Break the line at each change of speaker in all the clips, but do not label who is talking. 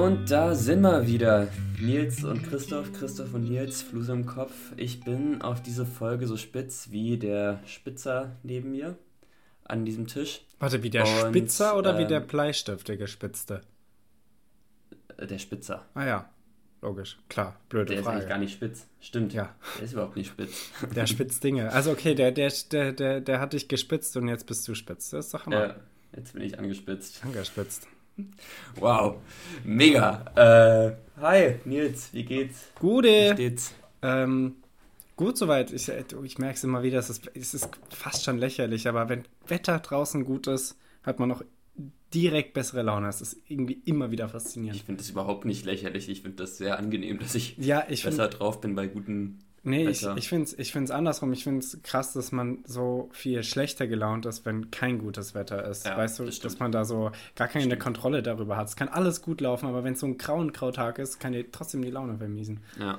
Und da sind wir wieder. Nils und Christoph, Christoph und Nils, Fluse im Kopf. Ich bin auf diese Folge so spitz wie der Spitzer neben mir an diesem Tisch.
Warte, wie der
Und,
Spitzer oder wie
ähm,
der Bleistift, der gespitzte?
Äh, Der Spitzer.
Ah ja, logisch, klar, blöde
Der ist eigentlich
Frage.
gar nicht spitz. Stimmt.
Ja.
Der ist überhaupt nicht spitz.
Der spitzt Dinge. Also okay, der, der, der, der, der hat dich gespitzt und jetzt bist du spitz. Das ist doch Hammer.
Ja, jetzt bin ich angespitzt.
Angespitzt.
Wow. Mega. Äh, hi, Nils, wie geht's? Wie
Gute.
steht's?
Ähm, gut soweit. Ich, ich merke es immer wieder, es ist, es ist fast schon lächerlich, aber wenn Wetter draußen gut ist, hat man noch direkt bessere Laune. Das ist irgendwie immer wieder faszinierend.
Ich finde das überhaupt nicht lächerlich. Ich finde das sehr angenehm, dass ich
Ja, ich
besser
finde
drauf bin bei guten.
Nee, ich, ich finde es ich find's andersrum. Ich finde es krass, dass man so viel schlechter gelaunt ist, wenn kein gutes Wetter ist.
Ja,
weißt du,
das
dass man da so gar keine
Stimmt.
Kontrolle darüber hat. Es kann alles gut laufen, aber wenn es so ein grauen Grautag ist, kann dir trotzdem die Laune vermiesen.
Ja.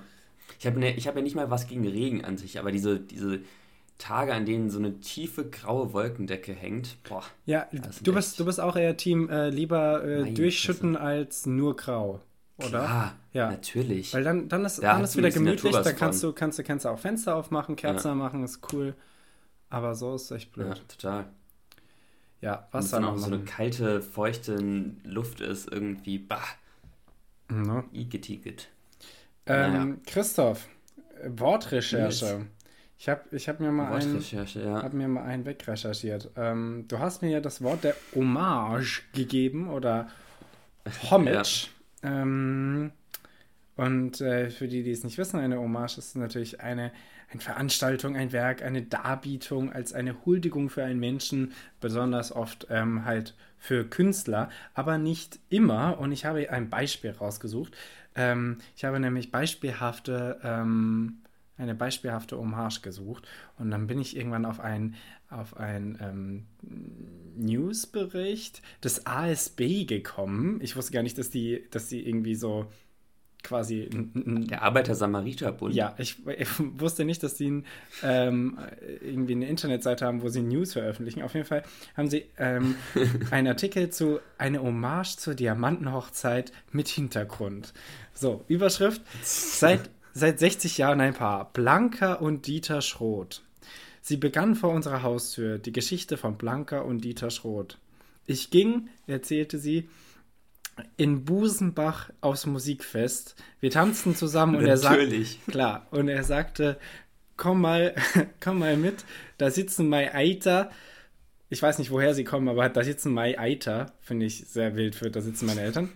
Ich habe ne, ich hab ja nicht mal was gegen Regen an sich, aber diese, diese Tage, an denen so eine tiefe graue Wolkendecke hängt, boah.
Ja, du bist,
echt-
du bist auch eher Team äh, lieber äh, durchschütten als nur grau, oder?
Klar,
Ja.
natürlich.
Weil dann, dann ist
Da
wieder gemütlich, da kannst
von.
du, kannst, du, kannst du auch Fenster aufmachen, Kerzen machen, ist cool. Aber so ist echt
ja,
blöd.
total.
Ja,
Was dann auch
noch
so eine kalte, feuchte Luft ist, irgendwie, bah,
Ne?
igetiget.
Ähm,
Naja.
Christoph, Wortrecherche. Ich habe ich hab mir, mal einen-
ja.
hab mir mal einen wegrecherchiert. Ähm, du hast mir ja das Wort der Hommage gegeben oder Homage. Ähm, und äh, für die, die es nicht wissen, eine Hommage ist natürlich eine, eine Veranstaltung, ein Werk, eine Darbietung als eine Huldigung für einen Menschen, besonders oft ähm, halt für Künstler, aber nicht immer. Und ich habe ein Beispiel rausgesucht. Ähm, ich habe nämlich beispielhafte, ähm, eine beispielhafte Hommage gesucht und dann bin ich irgendwann auf ein auf einen ähm, Newsbericht des ASB gekommen. Ich wusste gar nicht, dass die, dass die irgendwie so quasi
Der Arbeiter-Samariter-Bund.
ja, ich, ich wusste nicht, dass die ein, ähm, irgendwie eine Internetseite haben, wo sie News veröffentlichen. Auf jeden Fall haben sie ähm, einen Artikel zu einer Hommage zur Diamantenhochzeit mit Hintergrund. So, Überschrift. Seit, seit 60 Jahren ein Paar. Blanca und Dieter Schroth. Sie begann vor unserer Haustür die Geschichte von Blanca und Dieter Schroth. Ich ging, erzählte sie, in Busenbach aufs Musikfest. Wir tanzten zusammen und er sagte, klar, und er sagte, komm mal, komm mal mit, da sitzen Mai Eiter. Ich weiß nicht, woher sie kommen, aber da sitzen Mai Eiter, finde ich sehr wild für, da sitzen meine Eltern.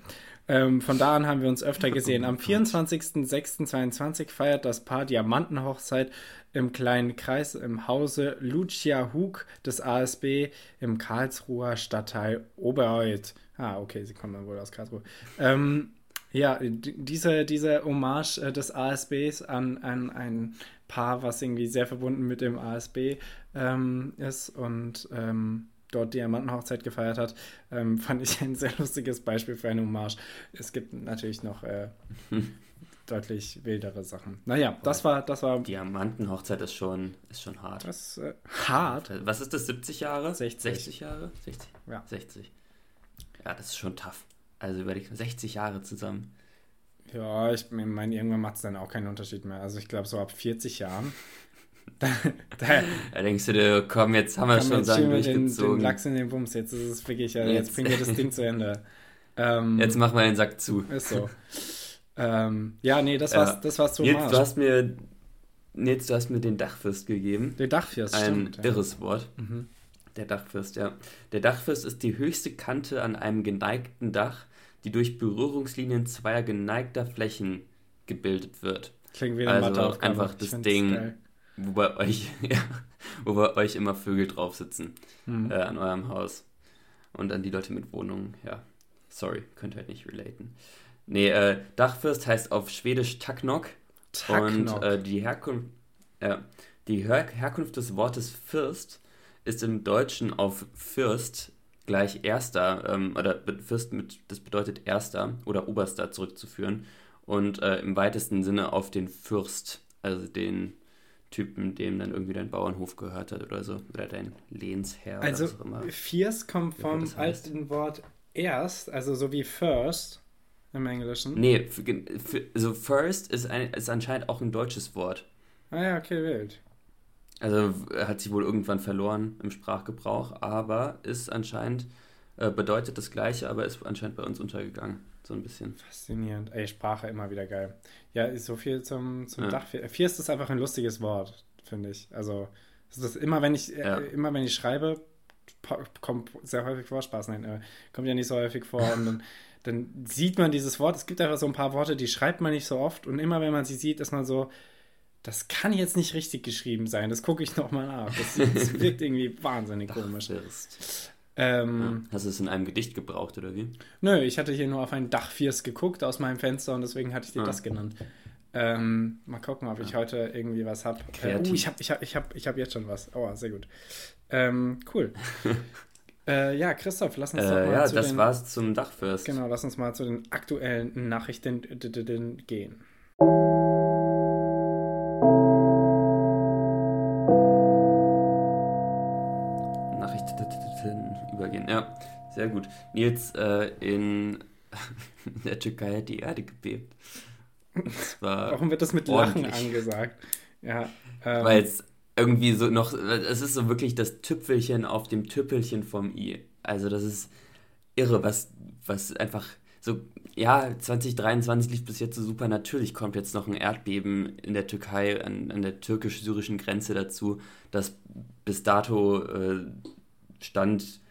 Ähm, von da an haben wir uns öfter gesehen. Am 24.06.22 feiert das Paar Diamantenhochzeit im kleinen Kreis im Hause Lucia Hug des ASB im Karlsruher Stadtteil Obereuth. Ah, okay, sie kommen dann wohl aus Karlsruhe. Ähm, ja, diese, diese Hommage äh, des ASBs an, an ein Paar, was irgendwie sehr verbunden mit dem ASB ähm, ist und ähm, dort Diamantenhochzeit gefeiert hat, ähm, fand ich ein sehr lustiges Beispiel für eine Hommage. Es gibt natürlich noch äh, deutlich wildere Sachen. Naja, das war, das war
Diamantenhochzeit ist schon, ist schon hart.
das äh, hart.
Was ist das, 70 Jahre?
60.
60 Jahre? 60.
Ja.
60. Ja, das ist schon tough. Also überleg mal, 60 Jahre zusammen.
Ja, ich meine, irgendwann macht es dann auch keinen Unterschied mehr. Also ich glaube, so ab 40 Jahren. da, da
Da denkst du dir, komm, jetzt haben wir schon
jetzt schön mit den, den
durchgezogen.
Lachs in den Bums. Jetzt ist es wirklich, ja, jetzt,
Jetzt.
bringen wir das Ding zu Ende. Ähm,
Jetzt machen wir den Sack zu.
Ist so. ähm, ja, nee, das
Ja.
war's, das war's
Nils,
Marsch.
du hast mir, Nils, du hast mir den Dachfürst gegeben.
Der Dachfirst,
Ein
stimmt. ja.
irres Wort.
Mhm.
Der Dachfirst, ja. Der Dachfirst ist die höchste Kante an einem geneigten Dach, die durch Berührungslinien zweier geneigter Flächen gebildet wird.
Klingt wie eine
Also
Matheaufgabe.
einfach das Ding.
geil.
Wo bei euch, ja, wo bei euch immer Vögel drauf sitzen
Hm.
äh, an eurem Haus. Und an die Leute mit Wohnungen, ja. Sorry, könnt ihr halt nicht relaten. Nee, äh, Dachfürst heißt auf Schwedisch Taknok.
Taknok.
Und äh, die, Herkunft, äh, die Her Herkunft des Wortes Fürst ist im Deutschen auf Fürst gleich Erster, ähm, oder Fürst mit, das bedeutet Erster oder Oberster zurückzuführen. Und äh, im weitesten Sinne auf den Fürst, also den Typen, dem dann irgendwie dein Bauernhof gehört hat oder so. Oder dein Lehnsherr
Also,
oder was auch immer.
Fierce kommt vom
das heißt.
alten Wort erst, also so wie first. im Englischen?
Nee, für, für, also first ist, ein, ist anscheinend auch ein deutsches Wort.
Ah ja, okay, wild.
Also hat sich wohl irgendwann verloren im Sprachgebrauch, aber ist anscheinend, äh, bedeutet das Gleiche, aber ist anscheinend bei uns untergegangen. So ein bisschen.
Faszinierend. Ey, Sprache immer wieder geil. Ja, ist so viel zum, zum ja. Dach. Fierst ist einfach ein lustiges Wort, finde ich. Also, das ist immer, wenn ich, äh, ja. äh, immer wenn ich schreibe, kommt sehr häufig vor, Spaß, nein, äh, kommt ja nicht so häufig vor und dann, dann sieht man dieses Wort. Es gibt einfach so ein paar Worte, die schreibt man nicht so oft und immer wenn man sie sieht, ist man so, das kann jetzt nicht richtig geschrieben sein. Das gucke ich nochmal nach. Das, das, wirkt irgendwie wahnsinnig komisch.
Ähm. Hast du es in einem Gedicht gebraucht oder wie?
Nö, ich hatte hier nur auf ein Dachfiers geguckt aus meinem Fenster und deswegen hatte ich dir ah. das genannt. Ähm, mal gucken, ob ich ja. heute irgendwie was habe. Äh, uh, ich habe ich hab, ich hab, ich hab jetzt schon was. Oh, sehr gut. Ähm, cool. äh, ja, Christoph, lass uns
äh,
doch mal
ja, zu das den, war's zum Dachfirst.
Genau, lass uns mal zu den aktuellen Nachrichten gehen.
Sehr gut. Nils, äh, in der Türkei hat die Erde gebebt.
Warum wird das mit ordentlich. Lachen angesagt? Ja.
Ähm, Weil es irgendwie so noch, es ist so wirklich das Tüpfelchen auf dem Tüppelchen vom I. Also das ist irre, was, was einfach so, ja, 2023 lief bis jetzt so super. Natürlich kommt jetzt noch ein Erdbeben in der Türkei, an, an der türkisch-syrischen Grenze dazu, das bis dato äh, stand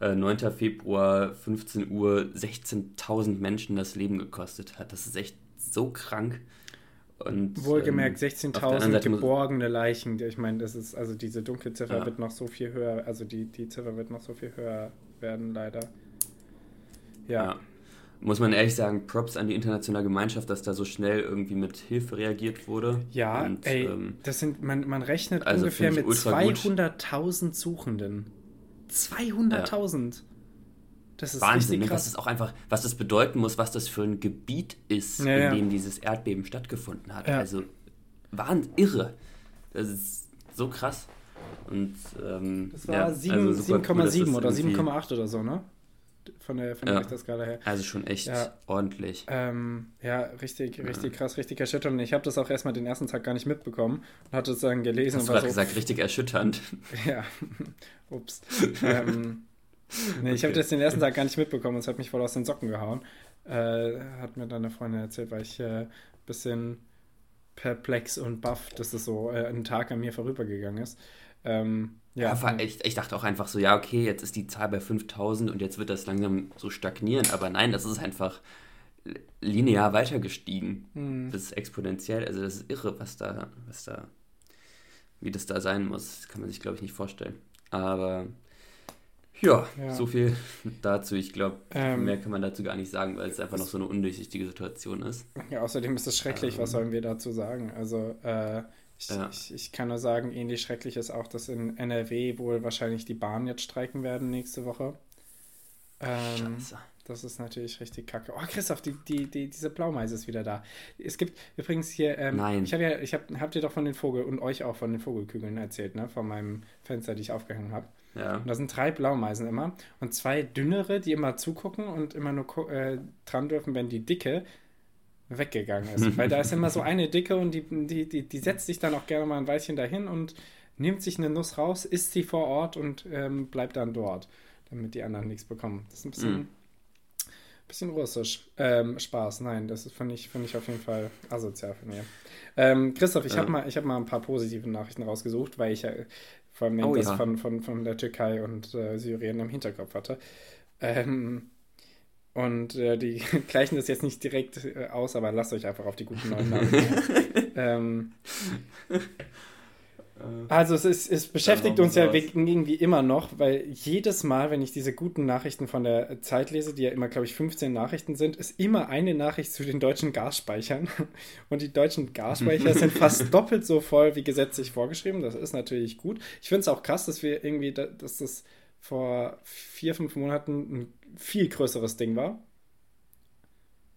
9. Äh, Februar, 15 Uhr, 16.000 Menschen das Leben gekostet hat. Das ist echt so krank.
Und, Wohlgemerkt, ähm, 16.000 geborgene Leichen. Ich meine, das ist, also diese dunkle Ziffer ja. wird noch so viel höher, also die, die Ziffer wird noch so viel höher werden, leider.
Ja. ja. Muss man ehrlich sagen, Props an die internationale Gemeinschaft, dass da so schnell irgendwie mit Hilfe reagiert wurde.
Ja, Und, ey, ähm, das sind, man, man rechnet also ungefähr mit 200.000 Suchenden. 200.000. Ja.
Das ist Wahnsinn, ne? was das auch einfach, was das bedeuten muss, was das für ein Gebiet ist, ja, in ja. dem dieses Erdbeben stattgefunden hat. Also Wahnsinn, irre. Das ist so krass. Und ähm,
das war 7,7 also oder 7,8 oder so, ne? Von der, von der ja.
Richterskala her. Also schon echt ja. ordentlich.
Ähm, ja, richtig, richtig krass, richtig erschütternd. Ich habe das auch erstmal den ersten Tag gar nicht mitbekommen und hatte es dann gelesen.
Hast du gerade so, gesagt, richtig erschütternd.
Ja, ups. ähm, nee, ich habe das den ersten Tag gar nicht mitbekommen und es hat mich voll aus den Socken gehauen. Äh, hat mir dann eine Freundin erzählt, weil ich ein äh, bisschen perplex und baff, dass das so äh, ein Tag an mir vorübergegangen ist. Ähm,
ja, ich, ich, dachte auch einfach so, ja, okay, jetzt ist die Zahl bei 5000 und jetzt wird das langsam so stagnieren. Aber nein, das ist einfach linear weiter gestiegen. Mhm. Das ist exponentiell. Also das ist irre, was da, was da, wie das da sein muss. Das kann man sich, glaube ich, nicht vorstellen. Aber ja, ja, so viel dazu. Ich glaube, ähm, mehr kann man dazu gar nicht sagen, weil es einfach noch so eine undurchsichtige Situation ist.
Ja, außerdem ist es schrecklich, ähm, was sollen wir dazu sagen? Also, äh, ich, ja. ich, ich, kann nur sagen, ähnlich schrecklich ist auch, dass in NRW wohl wahrscheinlich die Bahn jetzt streiken werden nächste Woche. Ähm, Scheiße. Das ist natürlich richtig kacke. Oh, Christoph, die, die, die, diese Blaumeise ist wieder da. Es gibt übrigens hier. Ähm, Nein. Ich habe ja, ich hab, habt ihr doch von den Vogel und euch auch von den Vogelkügeln erzählt, ne? Von meinem Fenster, die ich aufgehängt habe. Ja. Und da sind drei Blaumeisen immer und zwei dünnere, die immer zugucken und immer nur äh, dran dürfen, wenn die dicke weggegangen ist. Weil da ist immer so eine dicke und die, die, die, die setzt sich dann auch gerne mal ein Weilchen dahin und nimmt sich eine Nuss raus, isst sie vor Ort und ähm, bleibt dann dort, damit die anderen nichts bekommen. Das ist ein bisschen, mm. bisschen russisch. Ähm, Spaß, nein, das finde ich, find ich auf jeden Fall asozial von mir. Ähm, Christoph, ich ja. habe mal, hab mal ein paar positive Nachrichten rausgesucht, weil ich ja vor allem oh, das ja. von, von, von der Türkei und äh, Syrien im Hinterkopf hatte. Ähm, und äh, die gleichen das jetzt nicht direkt äh, aus, aber lasst euch einfach auf die guten neuen Namen. ähm, also es, ist, es beschäftigt uns ja irgendwie immer noch, weil jedes Mal, wenn ich diese guten Nachrichten von der Zeit lese, die ja immer, glaube ich, 15 Nachrichten sind, ist immer eine Nachricht zu den deutschen Gasspeichern. Und die deutschen Gasspeicher sind fast doppelt so voll wie gesetzlich vorgeschrieben. Das ist natürlich gut. Ich finde es auch krass, dass wir irgendwie, dass das vor vier, fünf Monaten ein viel größeres Ding war.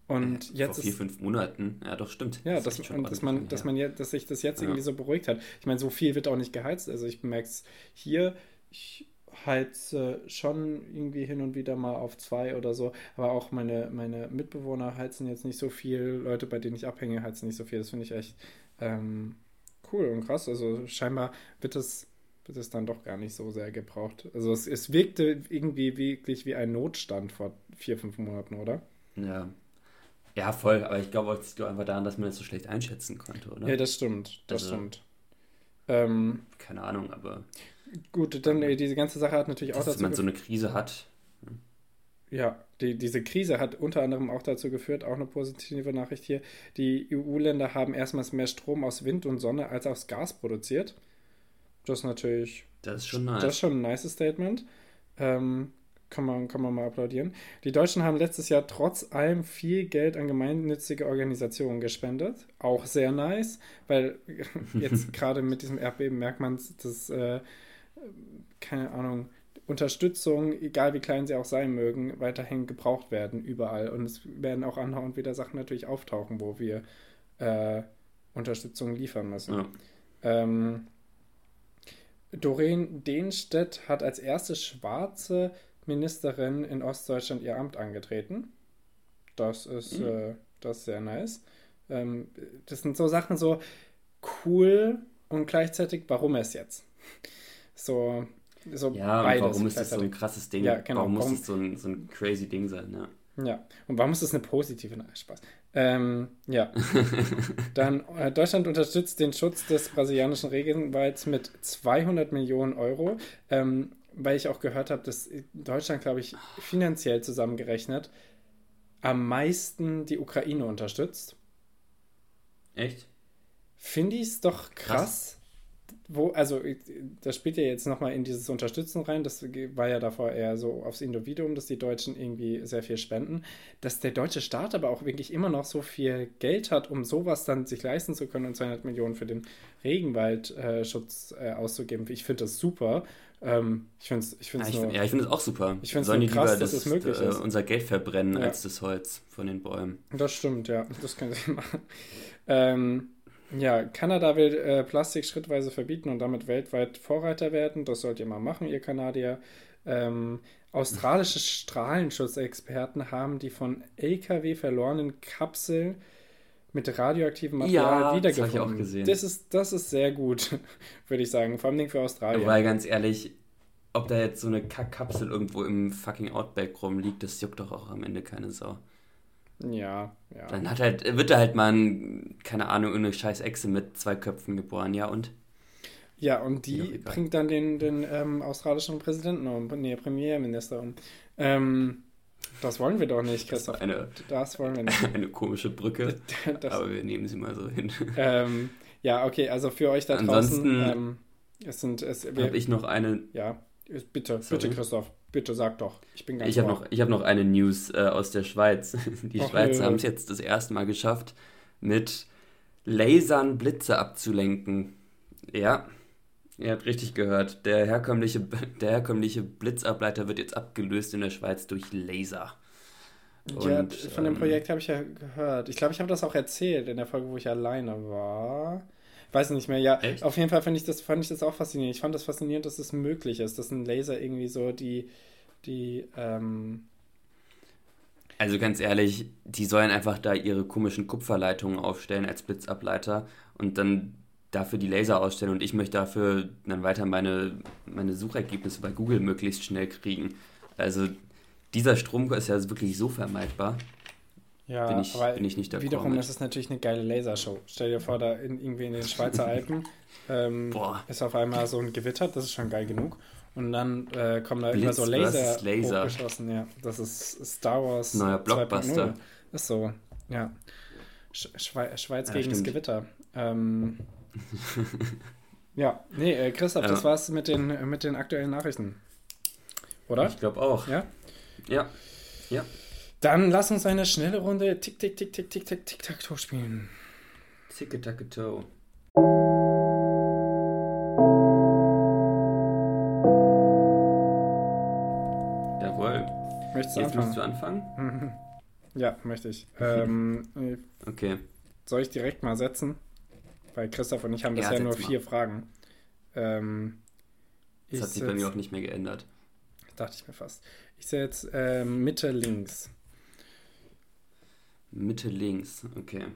Und äh, jetzt Vor vier, fünf Monaten, ja doch, stimmt.
Ja, das, das und dass man, dass man jetzt, dass sich das jetzt ja. irgendwie so beruhigt hat. Ich meine, so viel wird auch nicht geheizt. Also ich merke es hier, ich heize schon irgendwie hin und wieder mal auf zwei oder so, aber auch meine, meine Mitbewohner heizen jetzt nicht so viel, Leute, bei denen ich abhänge, heizen nicht so viel. Das finde ich echt ähm, cool und krass. Also scheinbar wird es, es dann doch gar nicht so sehr gebraucht. Also es, es wirkte irgendwie wirklich wie ein Notstand vor vier, fünf Monaten, oder?
Ja. Ja, voll, aber ich glaube, es liegt einfach daran, dass man das so schlecht einschätzen konnte, oder?
Ja, das stimmt, das
Also-
stimmt. Ähm,
Keine Ahnung, aber
gut, dann äh, diese ganze Sache hat natürlich auch
dass
dazu
man so eine Krise hat.
Ja, die, diese Krise hat unter anderem auch dazu geführt, auch eine positive Nachricht hier, die EU-Länder haben erstmals mehr Strom aus Wind und Sonne als aus Gas produziert. Das ist natürlich,
Das ist schon nice.
das ist schon ein nice Statement. Ähm, kann, man, kann man mal applaudieren. Die Deutschen haben letztes Jahr trotz allem viel Geld an gemeinnützige Organisationen gespendet. Auch sehr nice, weil jetzt gerade mit diesem Erdbeben merkt man, dass, äh, keine Ahnung, Unterstützung, egal wie klein sie auch sein mögen, weiterhin gebraucht werden überall. Und es werden auch andauernd wieder Sachen natürlich auftauchen, wo wir äh, Unterstützung liefern müssen.
Ja.
Ähm, Doreen Dehnstedt hat als erste schwarze Ministerin in Ostdeutschland ihr Amt angetreten. Das ist,
Mhm.
äh, das ist sehr nice. Ähm, das sind so Sachen so cool und gleichzeitig, warum es jetzt? So, so
Ja,
beides
warum ist das so ein krasses Ding?
Ja, genau,
Warum muss das so ein, so ein crazy Ding sein? Ja.
Ja, und warum ist das eine positive Spaß? Ähm, ja. Dann, äh, Deutschland unterstützt den Schutz des brasilianischen Regenwalds mit 200 Millionen Euro, ähm, weil ich auch gehört habe, dass Deutschland, glaube ich, finanziell zusammengerechnet am meisten die Ukraine unterstützt.
Echt?
Finde ich es doch krass. Wo, also, ich- das spielt ja jetzt nochmal in dieses Unterstützen rein. Das war ja davor eher so aufs Individuum, dass die Deutschen irgendwie sehr viel spenden. Dass der deutsche Staat aber auch wirklich immer noch so viel Geld hat, um sowas dann sich leisten zu können und 200 Millionen für den Regenwaldschutz äh, auszugeben. Ich finde das super. Ähm, ich finde es ich
Ja,
find's
ich, find- ja, ich finde es auch super.
Ich find's
Sollen
nur krass, dass es möglich
äh,
ist.
unser Geld verbrennen
Ja.
als das Holz von den Bäumen.
Das stimmt, ja. Das können sie machen. Ähm, ja, Kanada will äh, Plastik schrittweise verbieten und damit weltweit Vorreiter werden. Das sollt ihr mal machen, ihr Kanadier. Ähm, australische Strahlenschutzexperten haben die von LKW verlorenen Kapseln mit radioaktivem Material
Ja, das hab ich
wiedergefunden.
auch gesehen.
Das ist, das ist sehr gut, würde ich sagen. Vor allem für Australien.
Weil ganz ehrlich, ob da jetzt so eine Kackkapsel irgendwo im fucking Outback rumliegt, das juckt doch auch am Ende keine Sau.
Ja, ja.
Dann hat halt, wird da halt mal, ein, keine Ahnung, irgendeine scheiß Echse mit zwei Köpfen geboren, ja und?
Ja, und die bringt dann den, den ähm, australischen Präsidenten um, nee, Premierminister um. Ähm, das wollen wir doch nicht,
Das
Christoph.
eine,
Das wollen wir nicht.
eine komische Brücke,
Das,
aber wir nehmen sie mal so hin.
ähm, ja, okay, also für euch da draußen,
Ansonsten
ähm, es sind, es, wir,
Habe ich noch eine,
ja, bitte,
Sorry.
bitte, Christoph, bitte sag doch. Ich bin ganz
ich habe noch, ich hab noch eine News äh, aus der Schweiz. Die
Ach,
Schweizer
nö.
haben es jetzt das erste Mal geschafft, mit Lasern Blitze abzulenken. Ja, ihr habt richtig gehört. Der herkömmliche, der herkömmliche Blitzableiter wird jetzt abgelöst in der Schweiz durch Laser.
Ja,
Und,
von dem
ähm,
Projekt habe ich ja gehört. Ich glaube, ich habe das auch erzählt in der Folge, wo ich alleine war. Weiß nicht mehr, ja.
Echt?
Auf jeden Fall fand ich, das, fand ich das auch faszinierend. Ich fand das faszinierend, dass es möglich ist, dass ein Laser irgendwie so die, die, ähm,
Also ganz ehrlich, die sollen einfach da ihre komischen Kupferleitungen aufstellen als Blitzableiter und dann dafür die Laser ausstellen und ich möchte dafür dann weiter meine, meine Suchergebnisse bei Google möglichst schnell kriegen. Also dieser Strom ist ja wirklich so vermeidbar.
Ja,
Bin ich-
aber
bin ich nicht d'accord
wiederum ist es natürlich eine geile Lasershow. Stell dir vor, da in, irgendwie in den Schweizer Alpen ähm, ist auf einmal so ein Gewitter, das ist schon geil genug. Und dann äh, kommen da immer
Blitz
so Laser,
Laser.
hochgeschossen. Ja, das ist Star Wars
Neuer
2.0.
Blockbuster.
Ist so, ja. Sch Schwe Schweiz
Ja,
gegen das
stimmt.
Gewitter. Ähm, ja, nee, äh, Christoph,
Ja.
das war's mit den, mit den aktuellen Nachrichten. Oder?
Ich glaube auch.
Ja?
Ja. Ja.
Dann lass uns eine schnelle Runde Tick, Tick, Tick, Tick, Tick, Tick, Tick, Tack, Toe spielen.
Ticke-tacke-toe. Jawohl.
Möchtest du
Jetzt musst du
anfangen?
anfangen?
Ja, möchte ich. Ähm, äh,
Okay.
soll ich direkt mal setzen? Weil Christoph und ich haben
Ja,
bisher nur
mal.
vier Fragen. Ähm,
Das hat sich bei mir auch nicht mehr geändert.
Dachte ich mir fast. Ich setze ähm, Mitte links.
Mitte links, okay.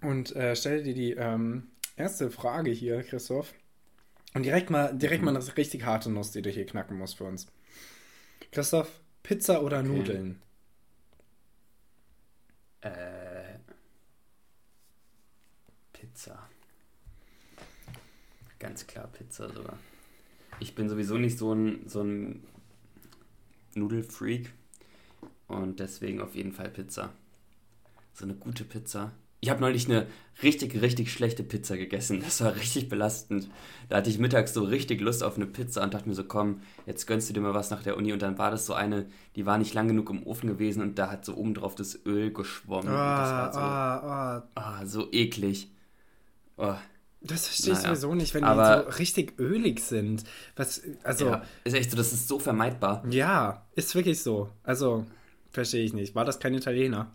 Und äh, stell dir die ähm, erste Frage hier, Christoph. Und direkt mal, direkt mal eine richtig harte Nuss, die du hier knacken musst für uns. Christoph, Pizza oder
Okay.
Nudeln?
Äh, Pizza. Ganz klar Pizza sogar. Ich bin sowieso nicht so ein, so ein Nudelfreak und deswegen auf jeden Fall Pizza. So eine gute Pizza. Ich habe neulich eine richtig, richtig schlechte Pizza gegessen. Das war richtig belastend. Da hatte ich mittags so richtig Lust auf eine Pizza und dachte mir so, komm, jetzt gönnst du dir mal was nach der Uni. Und dann war das so eine, die war nicht lang genug im Ofen gewesen und da hat so oben drauf das Öl geschwommen. und das war so,
ah, ah.
ah, so eklig. Oh,
Das verstehe ich
Naja.
sowieso nicht, wenn
Aber-
die so richtig ölig sind. Was, also,
ja, ist echt so, das ist so vermeidbar.
Ja, ist wirklich so. Also, verstehe ich nicht. War das kein Italiener?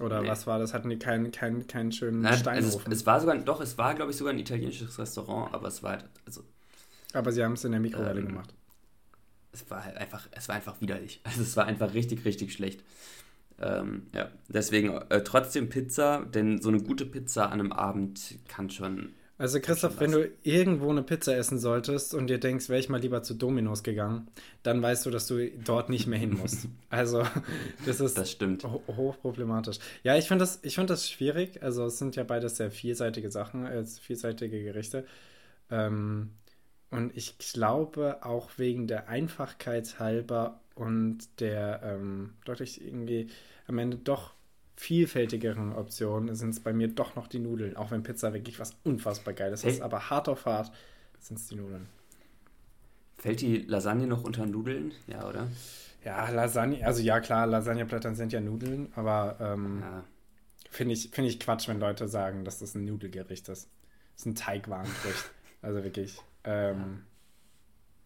Oder
Nee.
was war das? Hatten die keinen keinen keinen schönen
Nein, also
Steinofen?
es, es war sogar, doch, es war, glaube ich, sogar ein italienisches Restaurant, aber es war halt, also,
Aber sie haben es in der Mikrowelle
Ähm,
gemacht.
es war halt einfach, es war einfach widerlich. Also es war einfach richtig, richtig schlecht. Ähm, ja, deswegen äh, trotzdem Pizza, denn so eine gute Pizza an einem Abend kann schon.
Also Christoph, wenn du irgendwo eine Pizza essen solltest und dir denkst, wäre ich mal lieber zu Dominos gegangen, dann weißt du, dass du dort nicht mehr hin musst. Also, das ist
Das stimmt.
ho hochproblematisch. Ja, ich finde das, ich find das schwierig. Also, es sind ja beides sehr vielseitige Sachen, äh, vielseitige Gerichte. Ähm, und ich glaube, auch wegen der Einfachkeit halber und der ähm, deutlich irgendwie am Ende doch vielfältigeren Optionen sind es bei mir doch noch die Nudeln. Auch wenn Pizza wirklich was unfassbar Geiles
Hey.
ist. Aber hart auf hart sind es die Nudeln.
Fällt die Lasagne noch unter Nudeln? Ja, oder?
Ja, Lasagne, also ja klar, Lasagneblättern sind ja Nudeln, aber ähm,
Ja.
finde ich, finde ich Quatsch, wenn Leute sagen, dass das ein Nudelgericht ist. Das ist ein Teigwarengericht. also wirklich. Ähm,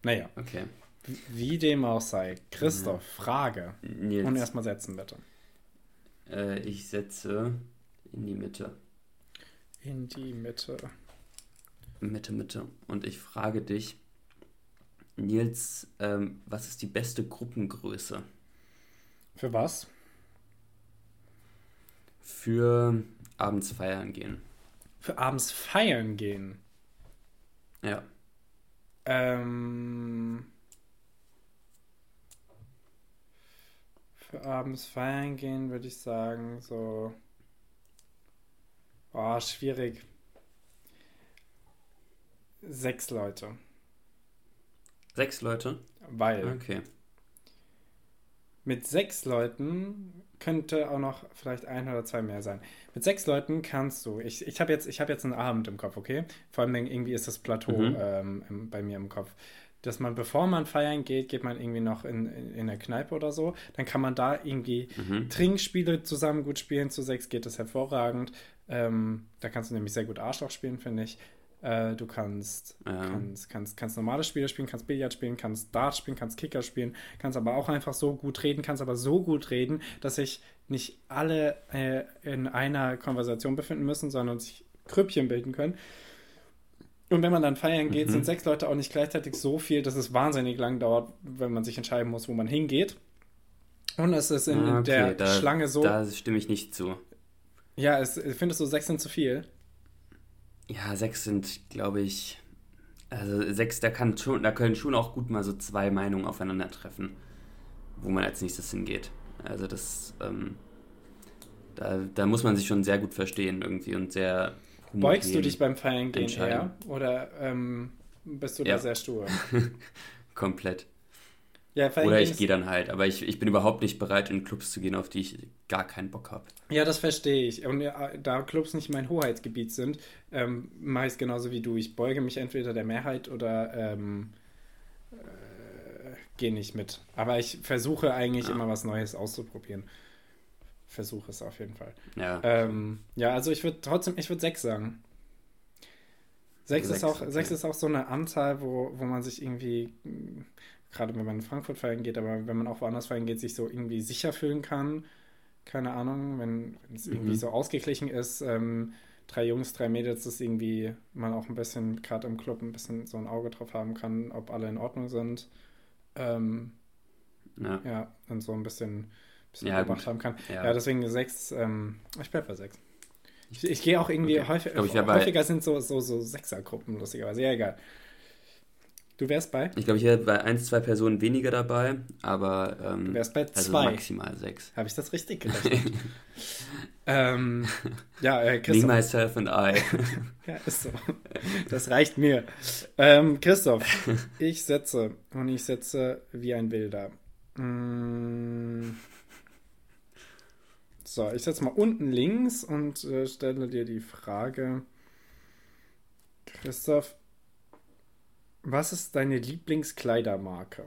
naja,
Okay.
wie- wie dem auch sei. Christoph, Frage.
Nils,
Und erstmal setzen, bitte.
Äh, ich setze in die Mitte.
In die Mitte.
Mitte, Mitte. Und ich frage dich, Nils, ähm, was ist die beste Gruppengröße
Für was?
für abends feiern gehen?
Für abends feiern gehen.
Ja.
Ähm, abends feiern gehen würde ich sagen, so. Oh, schwierig. Sechs Leute.
Sechs Leute?
Weil
Okay.
mit sechs Leuten könnte auch noch vielleicht ein oder zwei mehr sein. Mit sechs Leuten kannst du. Ich, ich habe jetzt, ich hab jetzt einen Abend im Kopf, okay? Vor allem irgendwie ist das Plateau
Mhm.
ähm, bei mir im Kopf. Dass man, bevor man feiern geht, geht man irgendwie noch in, in, in eine Kneipe oder so. Dann kann man da irgendwie
Mhm.
Trinkspiele zusammen gut spielen. Zu sechs geht das hervorragend. Ähm, da kannst du nämlich sehr gut Arschloch spielen, finde ich. Äh, du kannst,
Ja.
kannst, kannst, kannst normale Spiele spielen, kannst Billard spielen, kannst Dart spielen, kannst Kicker spielen, kannst aber auch einfach so gut reden, kannst aber so gut reden, dass sich nicht alle äh, in einer Konversation befinden müssen, sondern sich Krüppchen bilden können. Und wenn man dann feiern geht,
Mhm.
sind sechs Leute auch nicht gleichzeitig so viel, dass es wahnsinnig lang dauert, wenn man sich entscheiden muss, wo man hingeht. Und es ist in
Ah, okay,
der
da,
Schlange so.
Da stimme ich nicht zu.
Ja, es, findest du sechs sind zu viel?
Ja, sechs sind, glaube ich. Also sechs, da kann schon, da können schon auch gut mal so zwei Meinungen aufeinandertreffen, wo man als nächstes hingeht. Also das, ähm, da, da muss man sich schon sehr gut verstehen irgendwie und sehr
Beugst du dich beim Feiern gehen eher? Oder ähm, bist du
Ja.
da sehr stur?
komplett.
Ja,
Oder ich gehe dann halt, aber ich, ich bin überhaupt nicht bereit, in Clubs zu gehen, auf die ich gar keinen Bock habe.
Ja, das verstehe ich. Und ja, da Clubs nicht mein Hoheitsgebiet sind, ähm, mache ich es genauso wie du. Ich beuge mich entweder der Mehrheit oder ähm, äh, gehe nicht mit. Aber ich versuche eigentlich
Ja.
immer was Neues auszuprobieren. Versuche es auf jeden Fall.
Ja,
Ähm, ja, also ich würde trotzdem, ich würde sechs sagen. Sechs,
Sechs,
ist auch,
okay.
sechs ist auch so eine Anzahl, wo, wo man sich irgendwie, mh, gerade wenn man in Frankfurt feiern geht, aber wenn man auch woanders feiern geht, sich so irgendwie sicher fühlen kann. Keine Ahnung, wenn, wenn es irgendwie
Mhm.
so ausgeglichen ist, ähm, drei Jungs, drei Mädels, dass irgendwie man auch ein bisschen, gerade im Club, ein bisschen so ein Auge drauf haben kann, ob alle in Ordnung sind. Ähm,
Ja.
ja, und so ein bisschen, bisschen
Ja,
beobachtet
gut.
haben kann.
Ja.
Ja, deswegen sechs, ähm, ich bleib bei sechs. Ich, ich gehe auch irgendwie
Okay.
häufig,
glaub, wär bei-
häufiger sind so, so, so Sechsergruppen, lustigerweise. Ja, egal. Du wärst bei?
Ich glaube, ich wäre bei ein, zwei Personen weniger dabei, aber ähm,
Du wärst bei
also
zwei.
maximal sechs.
Habe ich das richtig gerechnet? ähm, ja, äh,
Me,
Christoph.
myself and I.
Ja, ist so. Das reicht mir. Ähm, Christoph, ich setze und ich setze wie ein Wilder. Mm. So, ich setze mal unten links und äh, stelle dir die Frage, Christoph, was ist deine Lieblingskleidermarke?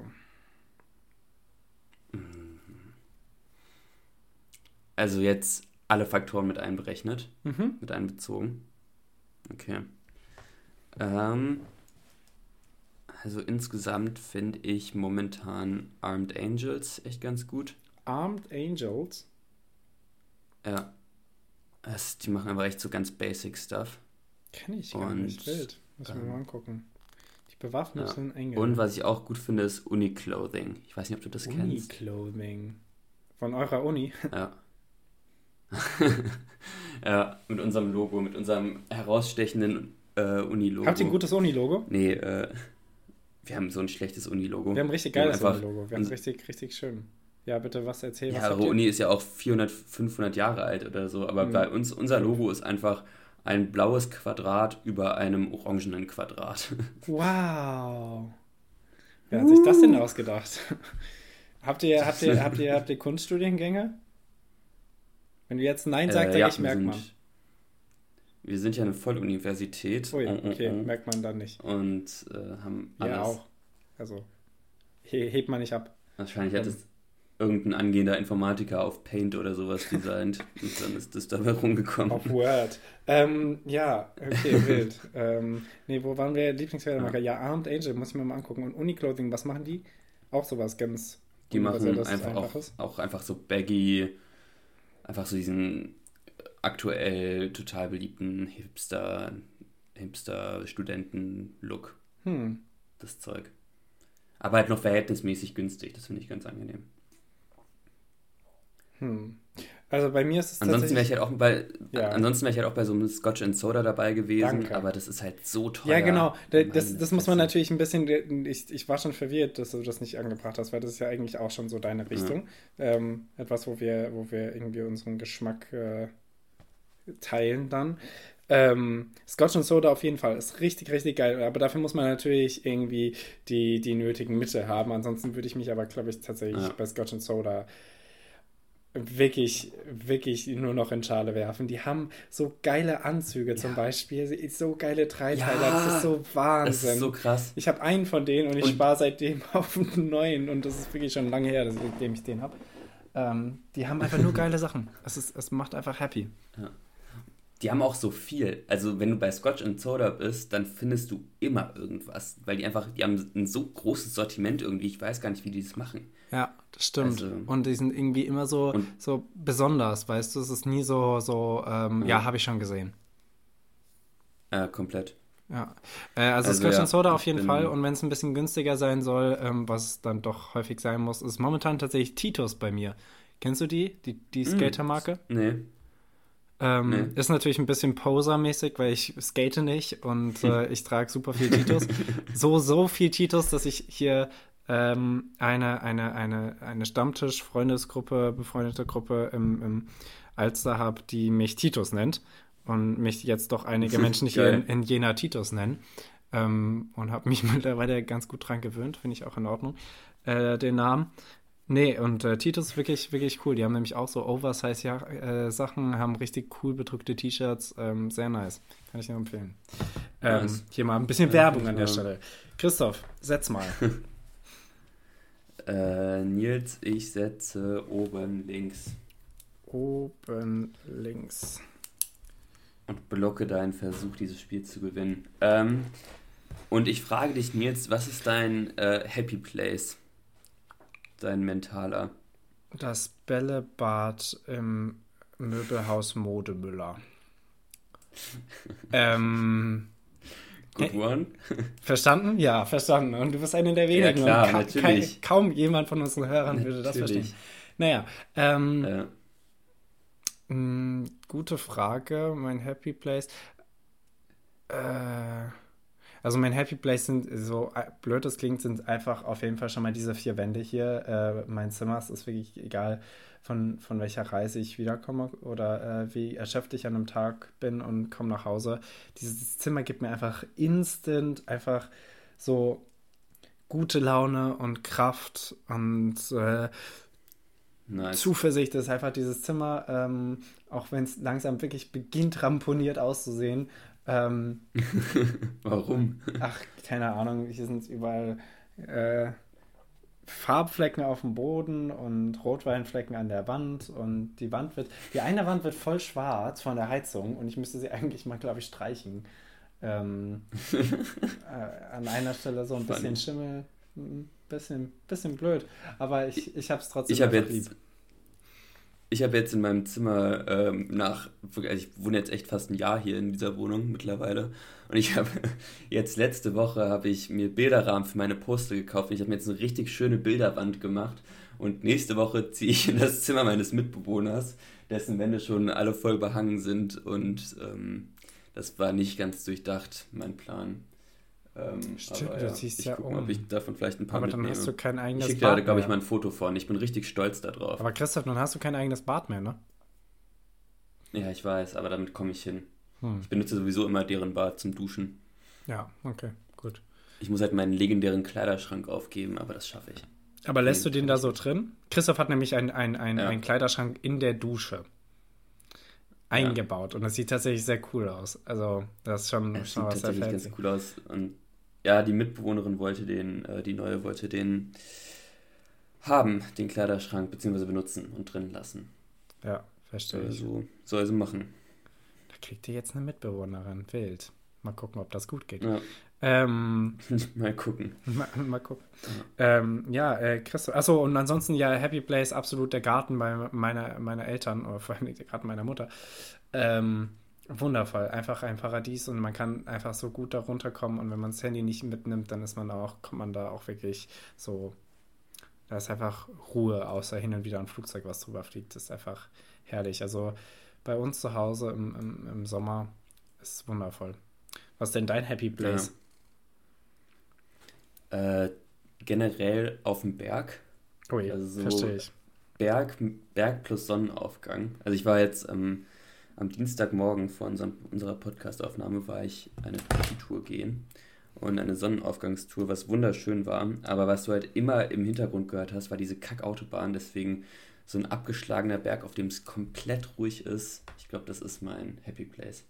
Also jetzt alle Faktoren mit einberechnet,
Mhm.
mit einbezogen. Okay. Ähm, also insgesamt finde ich momentan Armed Angels echt ganz gut.
Armed Angels.
Ja. Es, die machen aber echt so ganz basic Stuff.
Kenne ich gar
Und,
nicht. Wild. Muss ich mir
ähm,
mal angucken. Die bewaffneten Engel.
Und was ich auch gut finde, ist Uni-Clothing. Ich weiß nicht, ob du das kennst.
Uni-Clothing. Von eurer Uni.
Ja. ja, mit unserem Logo, mit unserem herausstechenden äh, Uni-Logo.
Habt ihr ein gutes Uni-Logo?
Nee, äh, wir haben so ein schlechtes Uni-Logo.
Wir haben ein richtig
Wir
geiles Uni-Logo. Wir haben es richtig, richtig schön. Ja, bitte, was erzähl, was
Ja,
ihr?
Uni ist ja auch 400, 500 Jahre alt oder so, aber
Mhm.
bei uns, unser Logo ist einfach ein blaues Quadrat über einem orangenen Quadrat.
Wow. Wer hat sich das denn ausgedacht? habt, ihr, habt, ihr, habt, ihr, habt ihr Kunststudiengänge? Wenn du jetzt Nein sagst,
Äh, ja,
ich
sind,
man.
Wir sind ja eine Volluniversität.
Ui,
Oh, oh,
okay,
oh.
merkt man dann nicht.
Und äh, haben alles.
Ja, auch. Also, he hebt man nicht ab.
Wahrscheinlich hat
Ähm.
es irgendein angehender Informatiker auf Paint oder sowas designt. und dann ist das dabei rumgekommen.
Auf Word. ähm, ja, okay, wild. ähm, nee, wo waren wir? Lieblingswerdemarker? Ja. Armed Angel, muss ich mir mal angucken. Und Uni-Clothing, was machen die? Auch sowas ganz
Die machen einfach auch, auch einfach so baggy, einfach so diesen aktuell total beliebten Hipster, Hipster-Studenten-Look,
Hm.
das Zeug. Aber halt noch verhältnismäßig günstig, das finde ich ganz angenehm.
Hm. Also bei mir ist es
Ansonsten wäre ich halt auch bei,
Ja.
ansonsten wäre ich halt auch bei so einem Scotch and Soda dabei gewesen,
Danke.
aber das ist halt so teuer.
Ja, genau. Da-
Meine
Das, das muss man natürlich ein bisschen. Ich, ich war schon verwirrt, dass du das nicht angebracht hast, weil das ist ja eigentlich auch schon so deine Richtung. Ähm, etwas, wo wir, wo wir irgendwie unseren Geschmack äh, teilen dann. Ähm, Scotch and Soda auf jeden Fall ist richtig, richtig geil. Aber dafür muss man natürlich irgendwie die, die nötigen Mittel haben. Ansonsten würde ich mich aber, glaube ich, tatsächlich
Ja.
bei Scotch and Soda wirklich, wirklich nur noch in Schale werfen. Die haben so geile Anzüge zum Beispiel, so geile Dreiteiler,
Ja,
das ist so
Das
Wahnsinn.
ist so krass.
ich habe einen von denen und ich spare seitdem auf einen neuen und das ist wirklich schon lange her, seitdem ich den habe. Ähm, die haben einfach nur geile Sachen. Es, ist, es macht einfach happy.
Die haben auch so viel. Also wenn du bei Scotch and Soda bist, dann findest du immer irgendwas, weil die einfach, die haben ein so großes Sortiment irgendwie. Ich weiß gar nicht, wie die das machen.
Ja, das stimmt.
Also-
und die sind irgendwie immer so, so besonders, weißt du? Es ist nie so, so ähm, ja,
Ja.
habe ich schon gesehen.
Äh, komplett.
Ja, äh, also,
Also
Scotch
ja,
and Soda auf jeden Fall. Und wenn es ein bisschen günstiger sein soll, ähm, was dann doch häufig sein muss, ist momentan tatsächlich Titus bei mir. Kennst du die? Die, die
Mm.
Skatermarke?
Nee.
Ähm,
Nee.
Ist natürlich ein bisschen Poser-mäßig, weil ich skate nicht und äh, ich trage super viel Titus. so, so viel Titus, dass ich hier ähm, eine, eine, eine, eine Stammtisch-Freundesgruppe, befreundete Gruppe im, im Alster habe, die mich Titus nennt und mich jetzt doch einige Menschen hier in, in Jena Titus nennen. Ähm, und habe mich mittlerweile ganz gut dran gewöhnt, finde ich auch in Ordnung, äh, den Namen. Nee, und äh, Titus ist wirklich, wirklich cool. Die haben nämlich auch so Oversize-Sachen, haben richtig cool bedrückte T-Shirts. Ähm, sehr nice. Kann ich nur empfehlen. Ähm,
Nice.
Hier mal ein bisschen Werbung an der. Stelle. Christoph, setz mal.
Äh, Nils, ich setze oben links
Oben links.
und blocke deinen Versuch, dieses Spiel zu gewinnen. Ähm, und ich frage dich, Nils, was ist dein äh, Happy Place? Dein mentaler.
Das Bällebad im Möbelhaus Modemüller. ähm,
Good one.
Verstanden? Ja, verstanden. Und du bist einer der wenigen.
Ja, klar,
ka
natürlich.
ka kaum jemand von unseren Hörern würde das verstehen.
Natürlich.
Naja, ähm,
Äh,
mh, gute Frage. Mein Happy Place. Äh, also mein Happy Place sind, so äh, blöd es klingt, sind einfach auf jeden Fall schon mal diese vier Wände hier. Äh, mein Zimmer es ist wirklich egal, von, von welcher Reise ich wiederkomme oder äh, wie erschöpft ich an einem Tag bin und komme nach Hause. Dieses Zimmer gibt mir einfach instant einfach so gute Laune und Kraft und äh,
nice.
Zuversicht ist einfach dieses Zimmer, ähm, auch wenn es langsam wirklich beginnt, ramponiert auszusehen. Ähm,
Warum?
ach, keine Ahnung, hier sind überall äh, Farbflecken auf dem Boden und Rotweinflecken an der Wand und die Wand wird, die eine Wand wird voll schwarz von der Heizung und ich müsste sie eigentlich mal, glaube ich, streichen. Ähm, äh, an einer Stelle so ein bisschen. Schimmel, ein bisschen, bisschen blöd, aber ich, ich habe es trotzdem
Ich
einfach
jetzt, ich habe jetzt in meinem Zimmer ähm, nach, also ich wohne jetzt echt fast ein Jahr hier in dieser Wohnung mittlerweile. Und ich habe jetzt letzte Woche habe ich mir Bilderrahmen für meine Poster gekauft. Ich habe mir jetzt eine richtig schöne Bilderwand gemacht. Und nächste Woche ziehe ich in das Zimmer meines Mitbewohners, dessen Wände schon alle voll behangen sind. Und ähm, das war nicht ganz durchdacht, mein Plan. Ähm,
Stimmt,
aber
du
ja,
ziehst
ich
ja
guck
um.
mal, ob ich davon vielleicht ein paar
Aber dann
mitnehme.
hast du kein
Ich
eigenes
schicke dir,
Bad
glaube ich, mal ein Foto von. Ich bin richtig stolz darauf.
Aber Christoph, dann hast du kein eigenes Bad mehr, ne?
Ja, ich weiß, aber damit komme ich hin.
Hm.
Ich benutze sowieso immer deren Bad zum Duschen.
Ja, okay, gut.
Ich muss halt meinen legendären Kleiderschrank aufgeben, aber das schaffe ich.
Aber lässt du den da so drin? Christoph hat nämlich einen ein,
Ja.
ein Kleiderschrank in der Dusche eingebaut und das sieht tatsächlich sehr cool aus. Also, das ist schon,
Es
schon
sieht
was
tatsächlich ganz cool aus. Und ja, die Mitbewohnerin wollte den, äh, die neue wollte den haben, den Kleiderschrank, beziehungsweise benutzen und drin lassen.
Ja, verstehe
Soll
ich.
so, soll sie machen.
Da kriegt ihr jetzt eine Mitbewohnerin. Wild. Mal gucken, ob das gut geht.
Ja,
Ähm,
mal gucken.
mal, mal gucken. Ähm, ja, äh, Christoph. Achso, und ansonsten ja, Happy Place, absolut der Garten bei meiner, meiner Eltern, oder vor allem der Garten meiner Mutter. Ähm, wundervoll. Einfach ein Paradies und man kann einfach so gut da runterkommen und wenn man das Handy nicht mitnimmt, dann ist man auch, kommt man da auch wirklich so. Da ist einfach Ruhe, außer hin und wieder ein Flugzeug, was drüber fliegt. Das ist einfach herrlich. Also bei uns zu Hause im, im, im Sommer ist es wundervoll. Was ist denn dein Happy Place?
Äh, generell auf dem Berg.
Oh ja,
Also so-
verstehe ich.
Berg, Berg plus Sonnenaufgang. Also ich war jetzt ähm, am Dienstagmorgen vor unserem, unserer Podcastaufnahme war ich eine Partytour gehen und eine Sonnenaufgangstour, was wunderschön war. Aber was du halt immer im Hintergrund gehört hast, war diese Kackautobahn. Deswegen so ein abgeschlagener Berg, auf dem es komplett ruhig ist. Ich glaube, das ist mein Happy Place.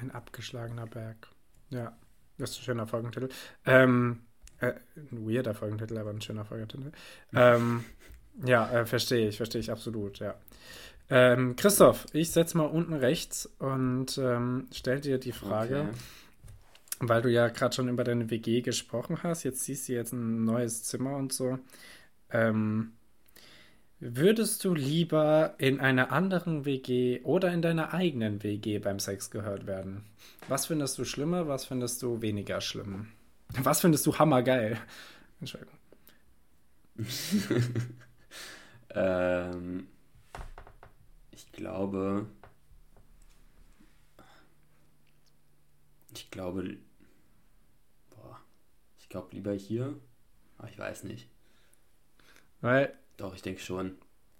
Ein abgeschlagener Berg. Ja, das ist ein schöner Folgentitel. Ähm, äh, ein weirder Folgentitel, aber ein schöner Folgentitel. Ähm, ja, äh, verstehe ich, verstehe ich absolut, ja. Ähm, Christoph, ich setze mal unten rechts und ähm, stell dir die Frage,
Okay.
weil du ja gerade schon über deine WG gesprochen hast, jetzt siehst du jetzt ein neues Zimmer und so. Ähm, würdest du lieber in einer anderen WG oder in deiner eigenen WG beim Sex gehört werden? Was findest du schlimmer, was findest du weniger schlimm? Was findest du hammergeil? Entschuldigung.
Ähm, glaube. Ich glaube. Boah. Ich glaube lieber hier. Aber ich weiß nicht.
Weil
Doch, ich denke schon.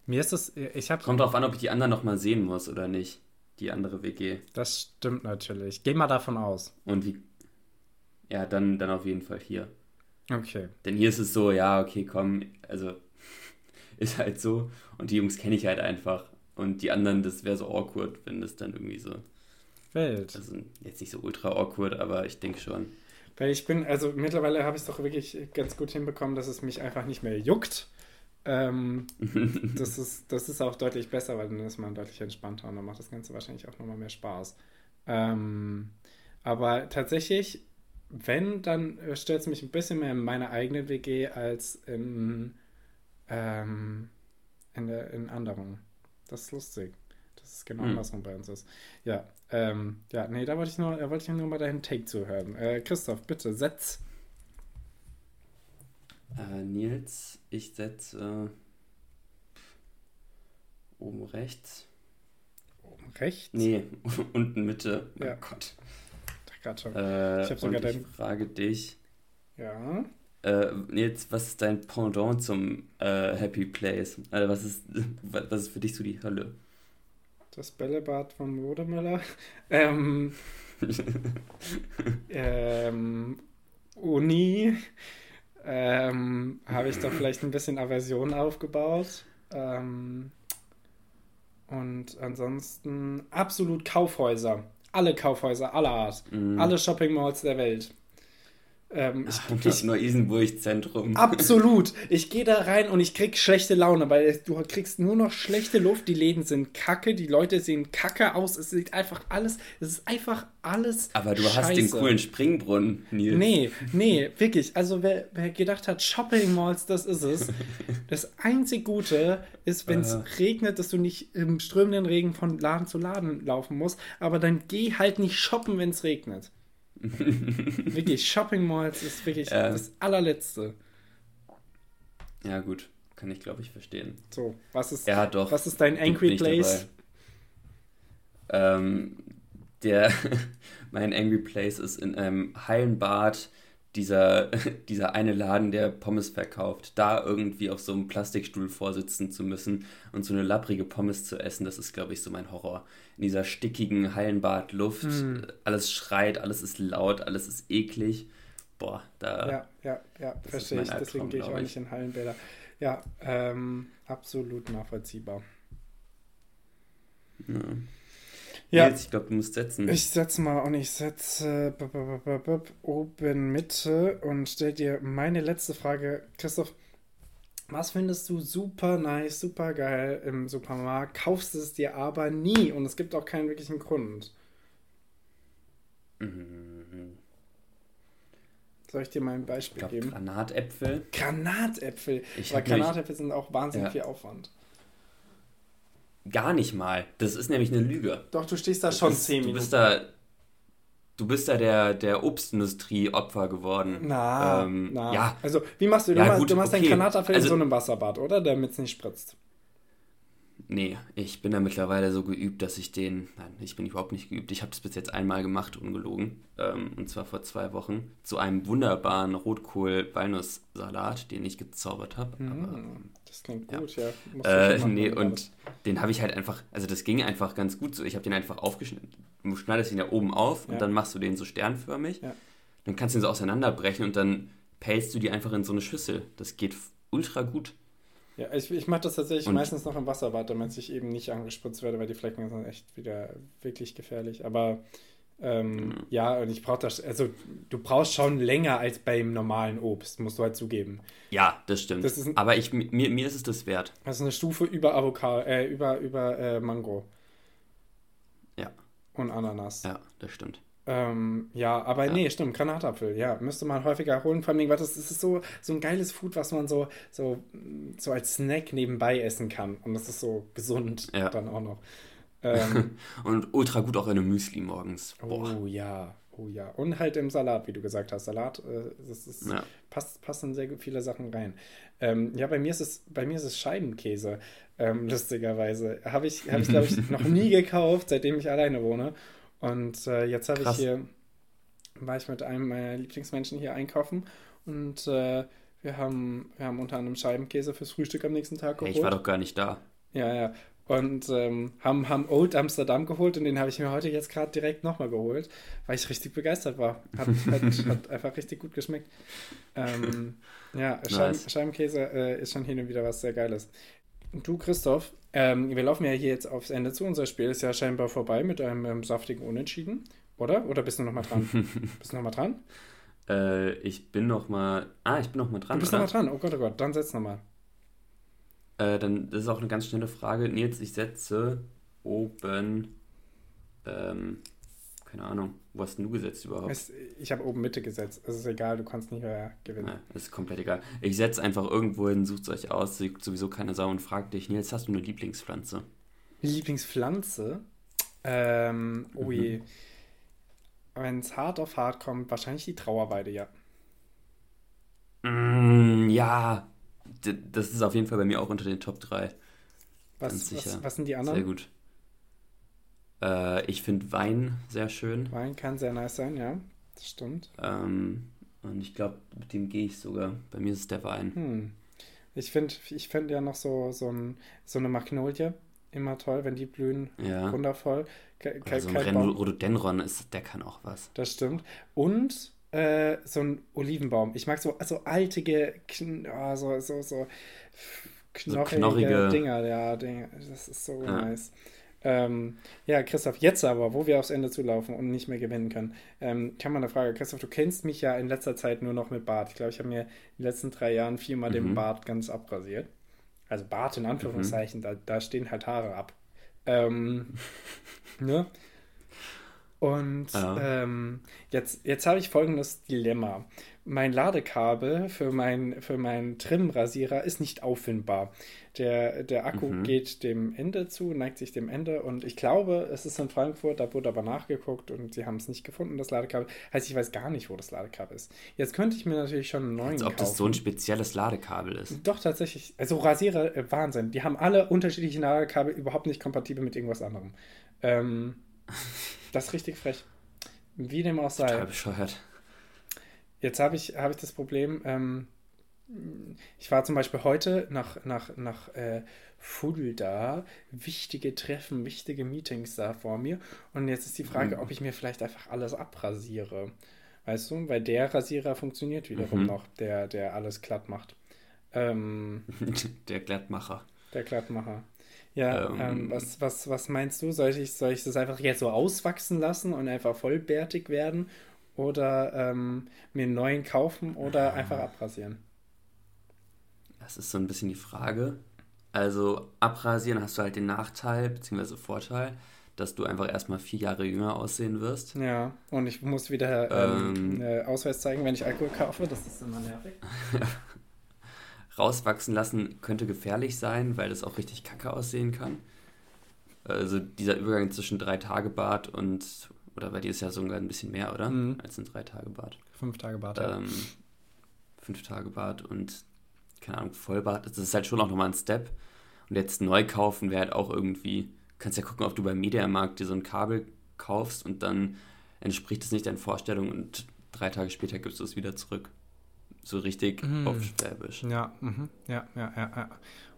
mir ist es, ich habe,
Kommt drauf an, ob ich die anderen nochmal sehen muss oder nicht. Die andere WG.
das stimmt natürlich. Geh mal davon aus.
Und wie. Ja, dann, dann auf jeden Fall hier.
Okay.
Denn hier ist es so, ja, okay, komm, also ist halt so. Und die Jungs kenne ich halt einfach. Und die anderen, das wäre so awkward, wenn das dann irgendwie so.
Wild.
Also jetzt nicht so ultra awkward, aber ich denke schon.
Weil ich bin, also mittlerweile habe ich es doch wirklich ganz gut hinbekommen, dass es mich einfach nicht mehr juckt. Ähm, das, ist, das ist auch deutlich besser, weil dann ist man deutlich entspannter und dann macht das Ganze wahrscheinlich auch nochmal mehr Spaß. Ähm, aber tatsächlich, wenn, dann stört es mich ein bisschen mehr in meiner eigenen WG als in, ähm, in, der, in anderen. Das ist lustig. dass es genau hm. andersrum bei uns ist. Ja, ähm, ja, nee, da wollte ich nur, da wollte ich nur mal deinen Take zuhören. Äh, Christoph, bitte, setz.
Äh, Nils, ich setze oben rechts.
Oben rechts?
Nee, unten Mitte.
Ja.
Oh Gott.
Gerade schon.
Äh, ich habe sogar ich frage dich.
Ja.
Äh, jetzt, was ist dein Pendant zum äh, Happy Place? Also was ist, was ist für dich so die Hölle?
Das Bällebad von Modemüller. Ähm, ähm, Uni. Ähm, habe ich da vielleicht ein bisschen Aversion aufgebaut. Ähm, und ansonsten absolut Kaufhäuser. Alle Kaufhäuser aller Art. Mm. Alle Shopping Malls der Welt.
Ähm, ich, das Neu-Isenburg-Zentrum.
Absolut. Ich gehe da rein und ich krieg schlechte Laune, weil du kriegst nur noch schlechte Luft. Die Läden sind kacke, die Leute sehen kacke aus. Es sieht einfach alles, es ist einfach alles.
Aber du Scheiße. hast den coolen Springbrunnen,
Nils. Nee, nee, wirklich. Also wer, wer gedacht hat, Shopping Malls, das ist es. Das einzig Gute ist, wenn es regnet, dass du nicht im strömenden Regen von Laden zu Laden laufen musst. Aber dann geh halt nicht shoppen, wenn es regnet wirklich, Shopping Malls ist wirklich äh, das allerletzte.
Ja, gut. Kann ich, glaube ich, verstehen.
So, was ist,
ja, doch,
was ist dein Angry Place?
Ähm, der, mein Angry Place ist in einem Hallenbad dieser, dieser eine Laden, der Pommes verkauft, da irgendwie auf so einem Plastikstuhl vorsitzen zu müssen und so eine lapprige Pommes zu essen, das ist, glaube ich, so mein Horror. In dieser stickigen Hallenbadluft, mm. alles schreit, alles ist laut, alles ist eklig. Boah, da.
Ja, ja, ja, verstehe ich. Deswegen gehe ich auch nicht in Hallenbäder. Ja, ähm, absolut nachvollziehbar.
Ja. Ja. Jetzt, ich glaube, du musst setzen.
Ich setze mal und ich setze oben Mitte und stell dir meine letzte Frage. Christoph, was findest du super nice, super geil im Supermarkt, kaufst es dir aber nie und es gibt auch keinen wirklichen Grund? Mhm. Soll ich dir mal ein Beispiel
ich glaub,
geben?
Granatäpfel.
Granatäpfel. Ich Weil Granatäpfel sind auch wahnsinnig ja. viel Aufwand.
Gar nicht mal. Das ist nämlich eine Lüge.
Doch, du stehst da das schon ist, zehn
Minuten. Du bist da, du bist da der, der Obstindustrie Opfer geworden.
Na, ähm, na. Ja. Also, wie machst du? Du, ja, machst, gut, du machst okay. deinen Granatapfel also, in so einem Wasserbad, oder? Damit es nicht spritzt.
Nee, ich bin da mittlerweile so geübt, dass ich den. Nein, ich bin überhaupt nicht geübt. Ich habe das bis jetzt einmal gemacht, ungelogen. Ähm, und zwar vor zwei Wochen. Zu einem wunderbaren Rotkohl-Walnusssalat, den ich gezaubert habe.
Mm, das klingt gut, ja.
ja. Äh, nee, und den habe ich halt einfach. Also, das ging einfach ganz gut so. Ich habe den einfach aufgeschnitten. Du schneidest ihn ja oben auf ja. und dann machst du den so sternförmig. Ja. Dann kannst du ihn so auseinanderbrechen und dann pälst du die einfach in so eine Schüssel. Das geht ultra gut.
Ja, ich, ich mache das tatsächlich und meistens noch im Wasserbad, damit ich eben nicht angespritzt werde, weil die Flecken sind echt wieder wirklich gefährlich. Aber ähm, mhm. ja, und ich brauche das, also du brauchst schon länger als beim normalen Obst, musst du halt zugeben.
Ja, das stimmt. Das ein, Aber ich, mir, mir ist es das wert.
Das ist eine Stufe über Avocado, äh, über, über äh, Mango.
Ja.
Und Ananas.
Ja, das stimmt.
Ähm, ja, aber ja. nee, stimmt, Granatapfel, ja, müsste man häufiger holen. Vor allem, weil das, das ist so, so ein geiles Food, was man so, so, so als Snack nebenbei essen kann. Und das ist so gesund ja. dann auch noch.
Ähm, und ultra gut auch in einem Müsli morgens.
Boah. Oh ja, oh ja. Und halt im Salat, wie du gesagt hast. Salat, äh, das ist, ja. passt, passen sehr viele Sachen rein. Ähm, ja, bei mir ist es, bei mir ist es Scheibenkäse, ähm, lustigerweise. Habe ich, hab ich glaube ich, noch nie gekauft, seitdem ich alleine wohne. Und äh, jetzt habe ich hier, war ich mit einem meiner Lieblingsmenschen hier einkaufen und äh, wir, haben, wir haben unter anderem Scheibenkäse fürs Frühstück am nächsten Tag
geholt. Hey, ich war doch gar nicht da.
Ja, ja. Und ähm, haben, haben Old Amsterdam geholt und den habe ich mir heute jetzt gerade direkt nochmal geholt, weil ich richtig begeistert war. Hat, hat, hat einfach richtig gut geschmeckt. Ähm, ja, nice. Scheibenkäse äh, ist schon hin und wieder was sehr Geiles. Du, Christoph, ähm, wir laufen ja hier jetzt aufs Ende zu. Unser Spiel ist ja scheinbar vorbei mit einem ähm, saftigen Unentschieden, oder? Oder bist du noch mal dran? bist du noch mal dran?
Äh, ich bin noch mal. Ah, ich bin noch mal dran.
Du bist oder? noch mal dran. Oh Gott, oh Gott. Dann setz noch mal.
Äh, dann das ist auch eine ganz schnelle Frage. Nils, ich setze oben. Ähm, keine Ahnung. Wo hast du gesetzt überhaupt?
Es, ich habe oben Mitte gesetzt. Es ist egal, du kannst nicht mehr gewinnen. Ja,
ist komplett egal. Ich setze einfach irgendwo hin, sucht es euch aus, sieht sowieso keine Sau und fragt dich, Nils, hast du eine Lieblingspflanze?
Lieblingspflanze. Ähm, oh je. Wenn es hart auf hart kommt, wahrscheinlich die Trauerweide, ja.
Mm, ja, D das ist auf jeden Fall bei mir auch unter den Top 3.
Was,
Ganz sicher.
was, was sind die anderen?
Sehr gut. Äh, ich finde Wein sehr schön.
Wein kann sehr nice sein, ja. Das stimmt.
Ähm, und ich glaube, mit dem gehe ich sogar. Bei mir ist es der Wein.
Hm. Ich finde ich find ja noch so, so, ein, so eine Magnolie immer toll, wenn die blühen.
Ja.
Wundervoll. Ke
Oder so ein. Rhododendron, ist, der kann auch was.
Das stimmt. Und äh, so ein Olivenbaum. Ich mag so also altige, ah, so, so, so knorrige,
knorrige-
Dinger. Ja, Dinger. Das ist so
Ja.
nice. Ähm, ja, Christoph, jetzt aber, wo wir aufs Ende zulaufen und nicht mehr gewinnen können, ähm, kann man eine Frage. Christoph, du kennst mich ja in letzter Zeit nur noch mit Bart. Ich glaube, ich habe mir in den letzten drei Jahren viermal den
Mhm.
Bart ganz abrasiert. Also Bart in Anführungszeichen, da, da stehen halt Haare ab. Ähm, ne? Und
Ja.
ähm, jetzt, jetzt habe ich folgendes Dilemma. Mein Ladekabel für meinen für meinen Trim-Rasierer ist nicht auffindbar. Der, der Akku
Mhm.
geht dem Ende zu, neigt sich dem Ende und ich glaube, es ist in Frankfurt, da wurde aber nachgeguckt und sie haben es nicht gefunden, das Ladekabel. Heißt, ich weiß gar nicht, wo das Ladekabel ist. Jetzt könnte ich mir natürlich schon einen neuen
Als ob
kaufen.
das so ein spezielles Ladekabel ist.
Doch, tatsächlich. Also Rasierer, äh, Wahnsinn. Die haben alle unterschiedliche Ladekabel, überhaupt nicht kompatibel mit irgendwas anderem. Ähm, das ist richtig frech. Wie dem auch sei.
Total bescheuert.
Jetzt habe ich, habe ich das Problem, ähm, ich war zum Beispiel heute nach, nach, nach äh, Fulda, wichtige Treffen, wichtige Meetings da vor mir. Und jetzt ist die Frage,
Mhm.
ob ich mir vielleicht einfach alles abrasiere. Weißt du, weil der Rasierer funktioniert wiederum
Mhm.
noch, der, der alles glatt macht. Ähm,
Der Glattmacher.
Der Glattmacher. Ja,
Ähm.
ähm, was, was, was meinst du? Soll ich, soll ich das einfach jetzt so auswachsen lassen und einfach vollbärtig werden? Oder ähm, mir einen neuen kaufen oder einfach abrasieren?
Das ist so ein bisschen die Frage. Also abrasieren hast du halt den Nachteil bzw. Vorteil, dass du einfach erstmal vier Jahre jünger aussehen wirst.
Ja, und ich muss wieder ähm,
Ähm.
äh, Ausweis zeigen, wenn ich Alkohol kaufe. Das ist immer nervig.
Rauswachsen lassen könnte gefährlich sein, weil das auch richtig kacke aussehen kann. Also dieser Übergang zwischen drei Tage Bart und, oder bei dir ist ja sogar ein bisschen mehr, oder?
Mhm.
Als ein drei Tage Bart.
Fünf Tage Bart. ja.
Ähm, fünf Tage Bart und, keine Ahnung, Vollbart. Das ist halt schon auch nochmal ein Step. Und jetzt neu kaufen wäre halt auch irgendwie, kannst ja gucken, ob du beim Mediamarkt dir so ein Kabel kaufst und dann entspricht es nicht deinen Vorstellungen und drei Tage später gibst du es wieder zurück. So richtig
Mhm.
auf Schwäbisch.
Ja, mhm. ja, ja, ja, ja.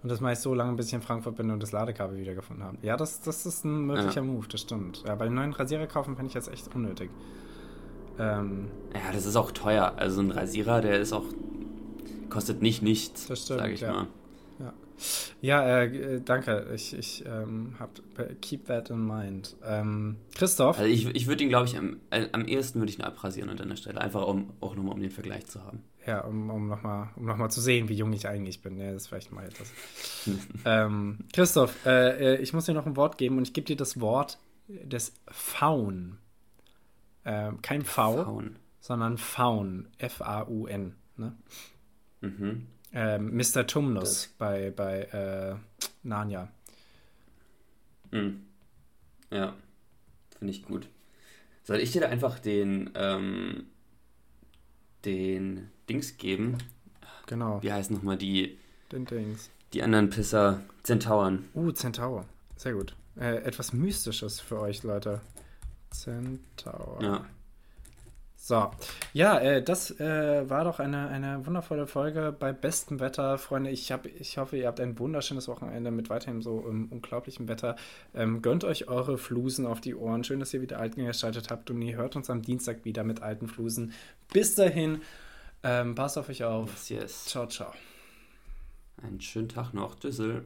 Und das mache ich so lange, bis ich in Frankfurt bin und das Ladekabel wiedergefunden habe. Ja, das, das ist ein möglicher Move, das stimmt. Ja, bei den neuen Rasierer kaufen finde ich jetzt echt unnötig. Ähm,
Ja, das ist auch teuer. Also ein Rasierer, der ist auch, kostet nicht nichts,
Das stimmt,
sage ich
ja.
mal.
ja, äh, äh, danke. Ich, ich ähm, hab, keep that in mind. Ähm, Christoph,
Also ich, ich würde ihn, glaube ich, am, äh, am ehesten würde ich ihn abrasieren an deiner Stelle. Einfach um, auch nochmal um den Vergleich zu haben.
Ja, um, um nochmal um noch mal zu sehen, wie jung ich eigentlich bin. Ja, das ist vielleicht mal etwas. ähm, Christoph, äh, äh, ich muss dir noch ein Wort geben und ich gebe dir das Wort des Faun. Ähm, kein V,
Faun.
sondern Faun. F-A-U-N. Ne?
Mhm.
Ähm, Mr. Tumnus
Das-
bei, bei äh, Narnia.
Mhm. Ja, finde ich gut. Soll ich dir da einfach den, ähm, den Dings geben?
Genau,
Wie heißen nochmal die,
den Dings.
die anderen Pisser? Zentauren.
Uh, Zentaur. Sehr gut. Äh, etwas Mystisches für euch, Leute. Zentaur.
Ja.
So, ja, äh, das äh, war doch eine, eine wundervolle Folge bei bestem Wetter. Freunde, ich, hab, ich hoffe, ihr habt ein wunderschönes Wochenende mit weiterhin so ähm, unglaublichem Wetter. Ähm, gönnt euch eure Flusen auf die Ohren. Schön, dass ihr wieder Alten geschaltet habt und ihr hört uns am Dienstag wieder mit alten Flusen. Bis dahin, ähm, passt auf euch auf.
Yes, yes.
Ciao, ciao.
Einen schönen Tag noch, Düssel.